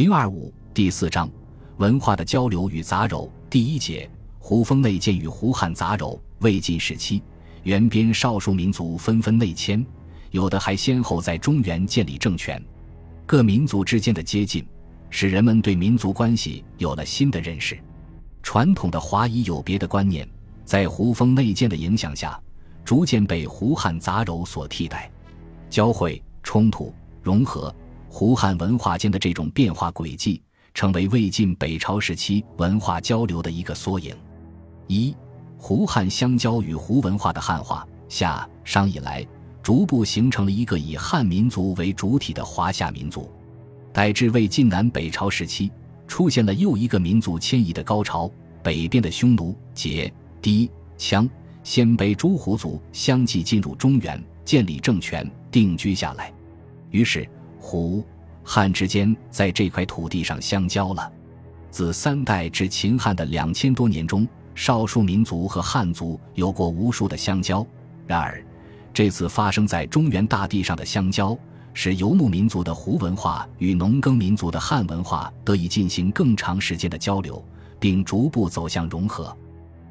零二五第四章文化的交流与杂糅第一节胡风内建与胡汉杂糅魏晋时期，原边少数民族纷纷内迁，有的还先后在中原建立政权。各民族之间的接近，使人们对民族关系有了新的认识。传统的华夷有别的观念，在胡风内建的影响下，逐渐被胡汉杂糅所替代，交汇、冲突、融合。胡汉文化间的这种变化轨迹，成为魏晋北朝时期文化交流的一个缩影。一、胡汉相交与胡文化的汉化。夏、商以来，逐步形成了一个以汉民族为主体的华夏民族。待至魏晋南北朝时期，出现了又一个民族迁移的高潮。北边的匈奴、羯、氐、羌、鲜卑诸胡族相继进入中原，建立政权，定居下来。于是。胡汉之间在这块土地上相交了。自三代至秦汉的两千多年中，少数民族和汉族有过无数的相交。然而，这次发生在中原大地上的相交，使游牧民族的胡文化与农耕民族的汉文化得以进行更长时间的交流，并逐步走向融合。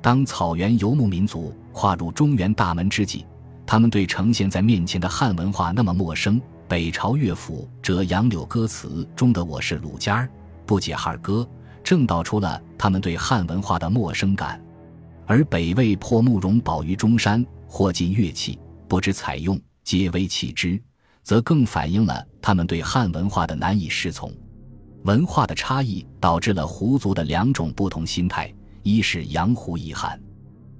当草原游牧民族跨入中原大门之际，他们对呈现在面前的汉文化那么陌生。北朝乐府《折杨柳歌词》中的“我是鲁家儿，不解汉歌”，正道出了他们对汉文化的陌生感；而北魏破慕容宝于中山，或尽乐器，不知采用，皆为弃之，则更反映了他们对汉文化的难以适从。文化的差异导致了胡族的两种不同心态：一是杨胡一汉，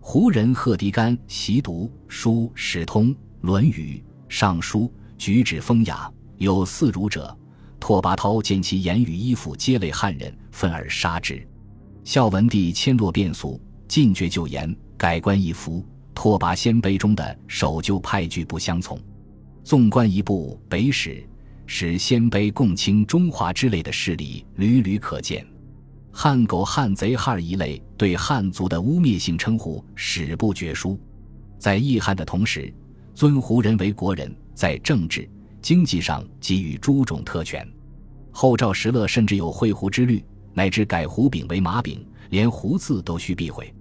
胡人贺迪干习读书史通《论语》《尚书》。举止风雅，有似儒者。拓跋焘见其言语衣服皆类汉人，愤而杀之。孝文帝迁洛变俗，禁绝旧言，改官易服。拓跋鲜卑中的守旧派拒不相从。纵观一部《北史》，使鲜卑共清中华之类的事例屡屡可见。汉狗、汉贼、汉儿一类对汉族的污蔑性称呼史不绝书。在义汉的同时，尊胡人为国人。在政治、经济上给予诸种特权，后赵石勒甚至有会胡之虑，乃至改胡饼为马饼，连胡字都需避讳。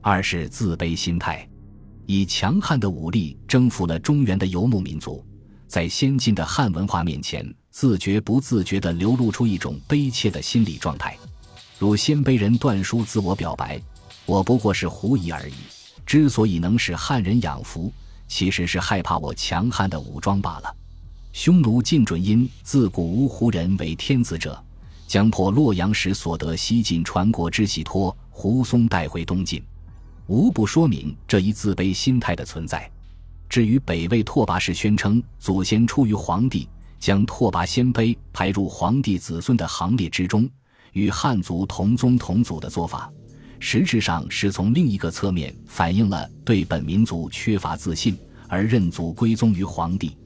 二是自卑心态，以强悍的武力征服了中原的游牧民族，在先进的汉文化面前，自觉不自觉地流露出一种卑怯的心理状态。如鲜卑人段书自我表白：“我不过是胡夷而已，之所以能使汉人仰服。”其实是害怕我强悍的武装罢了。匈奴尽准因自古无胡人为天子者，将破洛阳时所得西晋传国之喜托胡松带回东晋，无不说明这一自卑心态的存在。至于北魏拓跋氏宣称祖先出于皇帝，将拓跋鲜卑排入皇帝子孙的行列之中，与汉族同宗同祖的做法。实质上是从另一个侧面反映了对本民族缺乏自信而认祖归宗于皇帝。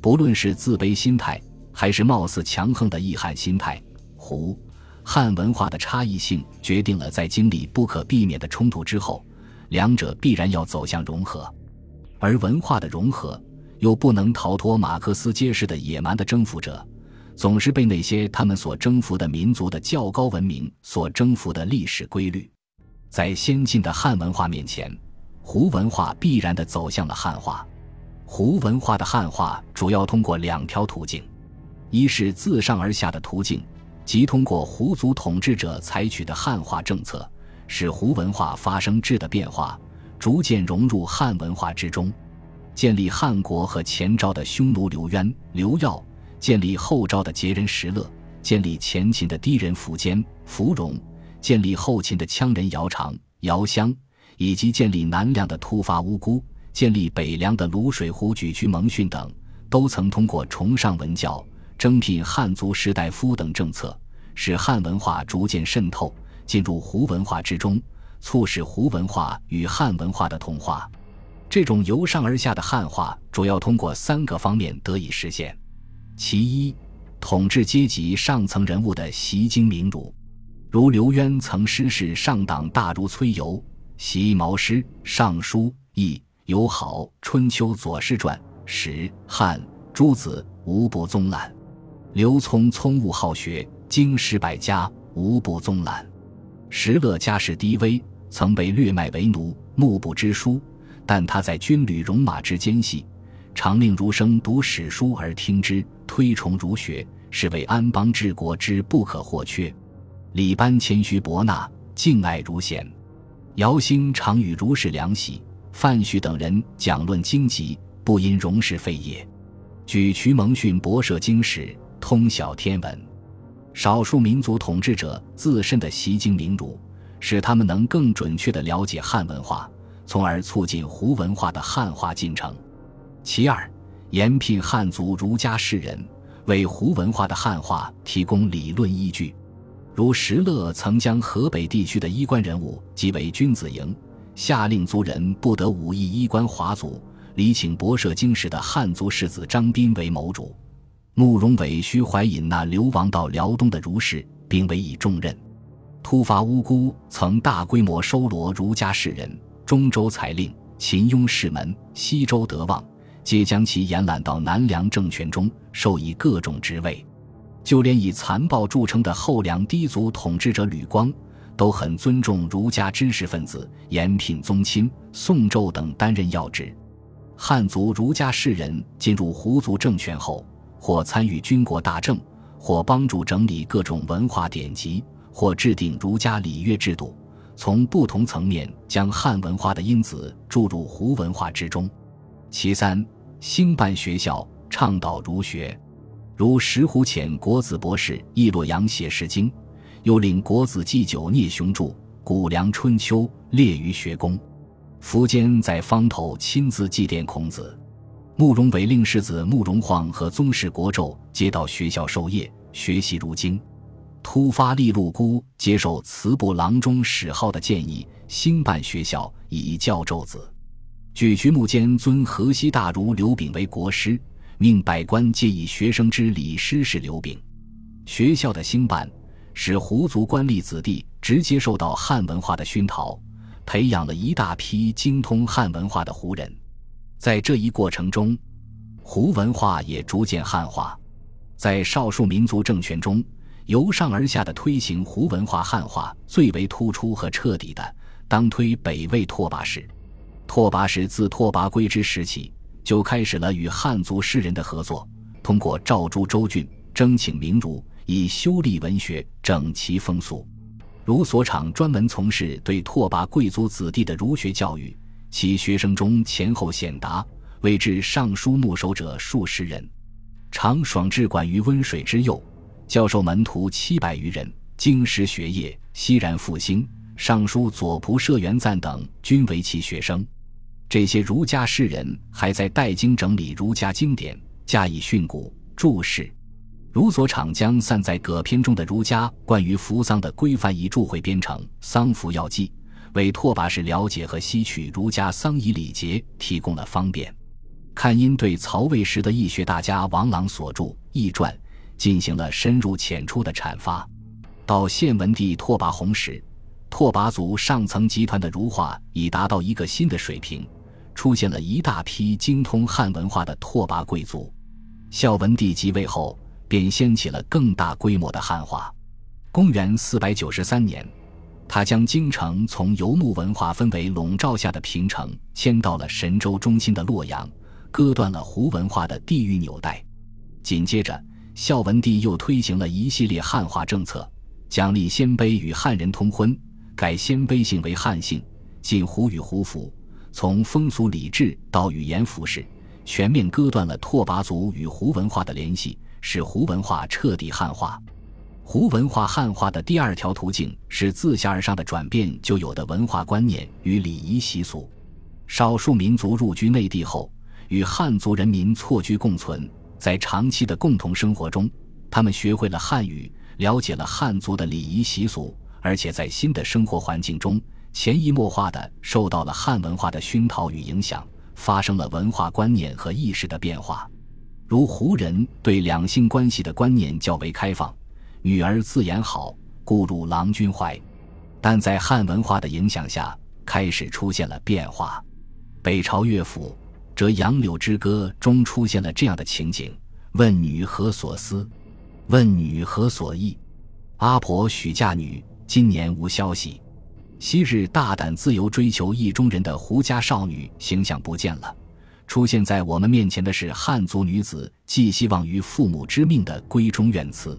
不论是自卑心态，还是貌似强横的义汉心态，胡汉文化的差异性决定了在经历不可避免的冲突之后，两者必然要走向融合。而文化的融合又不能逃脱马克思揭示的野蛮的征服者，总是被那些他们所征服的民族的较高文明所征服的历史规律。在先进的汉文化面前，胡文化必然地走向了汉化。胡文化的汉化主要通过两条途径：一是自上而下的途径，即通过胡族统治者采取的汉化政策，使胡文化发生质的变化，逐渐融入汉文化之中；建立汉国和前赵的匈奴刘渊、刘耀，建立后赵的羯人石勒，建立前秦的氐人苻坚、苻融。建立后秦的羌人姚长、姚襄，以及建立南梁的突发乌孤，建立北凉的卤水胡举居蒙逊等，都曾通过崇尚文教、征聘汉族士大夫等政策，使汉文化逐渐渗透进入胡文化之中，促使胡文化与汉文化的同化。这种由上而下的汉化，主要通过三个方面得以实现：其一，统治阶级上层人物的习精明儒。如刘渊曾师事上党大儒崔游，习毛诗、尚书、易、友好、春秋左氏传、史、汉、诸子无不宗览。刘聪聪悟好学，经史百家，无不宗览。石勒家世低微，曾被掠卖为奴，目不知书。但他在军旅戎马之间隙，常令儒生读史书而听之，推崇儒学，是为安邦治国之不可或缺。李班谦虚博纳，敬爱如贤。姚兴常与儒士梁喜、范绪等人讲论经籍，不因荣事废业。举渠蒙逊博涉经史，通晓天文。少数民族统治者自身的习经明儒，使他们能更准确地了解汉文化。从而促进胡文化的汉化进程。其二，延聘汉族儒家士人，为胡文化的汉化提供理论依据。如石勒曾将河北地区的衣冠人物即为君子营，下令族人不得武艺衣冠华族，礼请博涉经史的汉族世子张斌为谋主。慕容伟需怀引那流亡到辽东的儒士，并委以重任。突发乌孤曾大规模收罗儒家士人。中州采令、秦雍士门、西周德望，皆将其延揽到南梁政权中，授以各种职位。就连以残暴著称的后梁低族统治者吕光，都很尊重儒家知识分子，延聘宗亲、宋胄等担任要职。汉族儒家士人进入胡族政权后，或参与军国大政，或帮助整理各种文化典籍，或制定儒家礼乐制度。从不同层面将汉文化的因子注入胡文化之中。其三，兴办学校，倡导儒学，如石虎遣国子博士易洛阳写《诗经》，又令国子祭酒聂雄著《谷梁春秋》，列于学宫。苻坚在方头亲自祭奠孔子。慕容伟令世子慕容晃和宗室国胄接到学校授业，学习儒经。突发利禄孤接受慈部郎中史浩的建议，兴办学校以教胄子。举渠木间尊河西大儒刘炳为国师，命百官皆以学生之礼师事刘秉。学校的兴办，使胡族官吏子弟直接受到汉文化的熏陶，培养了一大批精通汉文化的胡人。在这一过程中，胡文化也逐渐汉化。在少数民族政权中。由上而下的推行胡文化汉化最为突出和彻底的，当推北魏拓跋氏。拓跋氏自拓跋圭之时起，就开始了与汉族诗人的合作，通过诏诸州郡，征请名儒，以修立文学，整齐风俗。卢所长专门从事对拓跋贵族子弟的儒学教育，其学生中前后显达，为至尚书牧守者数十人。常爽治管于温水之右。教授门徒七百余人，经师学业熙然复兴。尚书左仆射元赞等均为其学生。这些儒家士人还在代经整理儒家经典，加以训诂注释。如所长将散在葛篇中的儒家关于服丧的规范遗著会编成《丧服要记》，为拓跋氏了解和吸取儒家丧仪礼节提供了方便。看因对曹魏时的易学大家王朗所著《易传》。进行了深入浅出的阐发。到献文帝拓跋宏时，拓跋族上层集团的儒化已达到一个新的水平，出现了一大批精通汉文化的拓跋贵族。孝文帝即位后，便掀起了更大规模的汉化。公元四百九十三年，他将京城从游牧文化氛围笼罩下的平城迁到了神州中心的洛阳，割断了胡文化的地域纽带。紧接着。孝文帝又推行了一系列汉化政策，奖励鲜卑与汉人通婚，改鲜卑姓为汉姓，禁胡与胡服，从风俗礼制到语言服饰，全面割断了拓跋族与胡文化的联系，使胡文化彻底汉化。胡文化汉化的第二条途径是自下而上的转变就有的文化观念与礼仪习俗。少数民族入居内地后，与汉族人民错居共存。在长期的共同生活中，他们学会了汉语，了解了汉族的礼仪习俗，而且在新的生活环境中，潜移默化地受到了汉文化的熏陶与影响，发生了文化观念和意识的变化。如胡人对两性关系的观念较为开放，女儿自言好，故入郎君怀。但在汉文化的影响下，开始出现了变化。北朝乐府。《折杨柳之歌》中出现了这样的情景：“问女何所思？问女何所忆？阿婆许嫁女，今年无消息。昔日大胆自由追求意中人的胡家少女形象不见了，出现在我们面前的是汉族女子寄希望于父母之命的闺中怨词。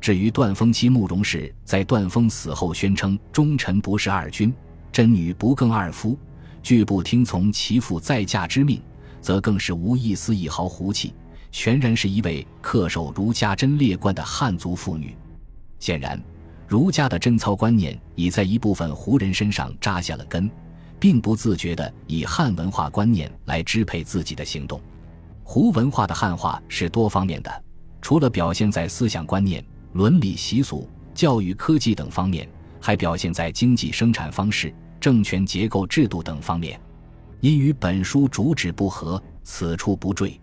至于段风妻慕容氏，在段风死后宣称忠臣不是二君，真女不更二夫，拒不听从其父再嫁之命，则更是无一丝一毫胡气，全然是一位恪守儒家贞烈观的汉族妇女。显然。儒家的贞操观念已在一部分胡人身上扎下了根，并不自觉地以汉文化观念来支配自己的行动。胡文化的汉化是多方面的，除了表现在思想观念、伦理习俗、教育科技等方面，还表现在经济生产方式、政权结构制度等方面。因与本书主旨不合，此处不赘。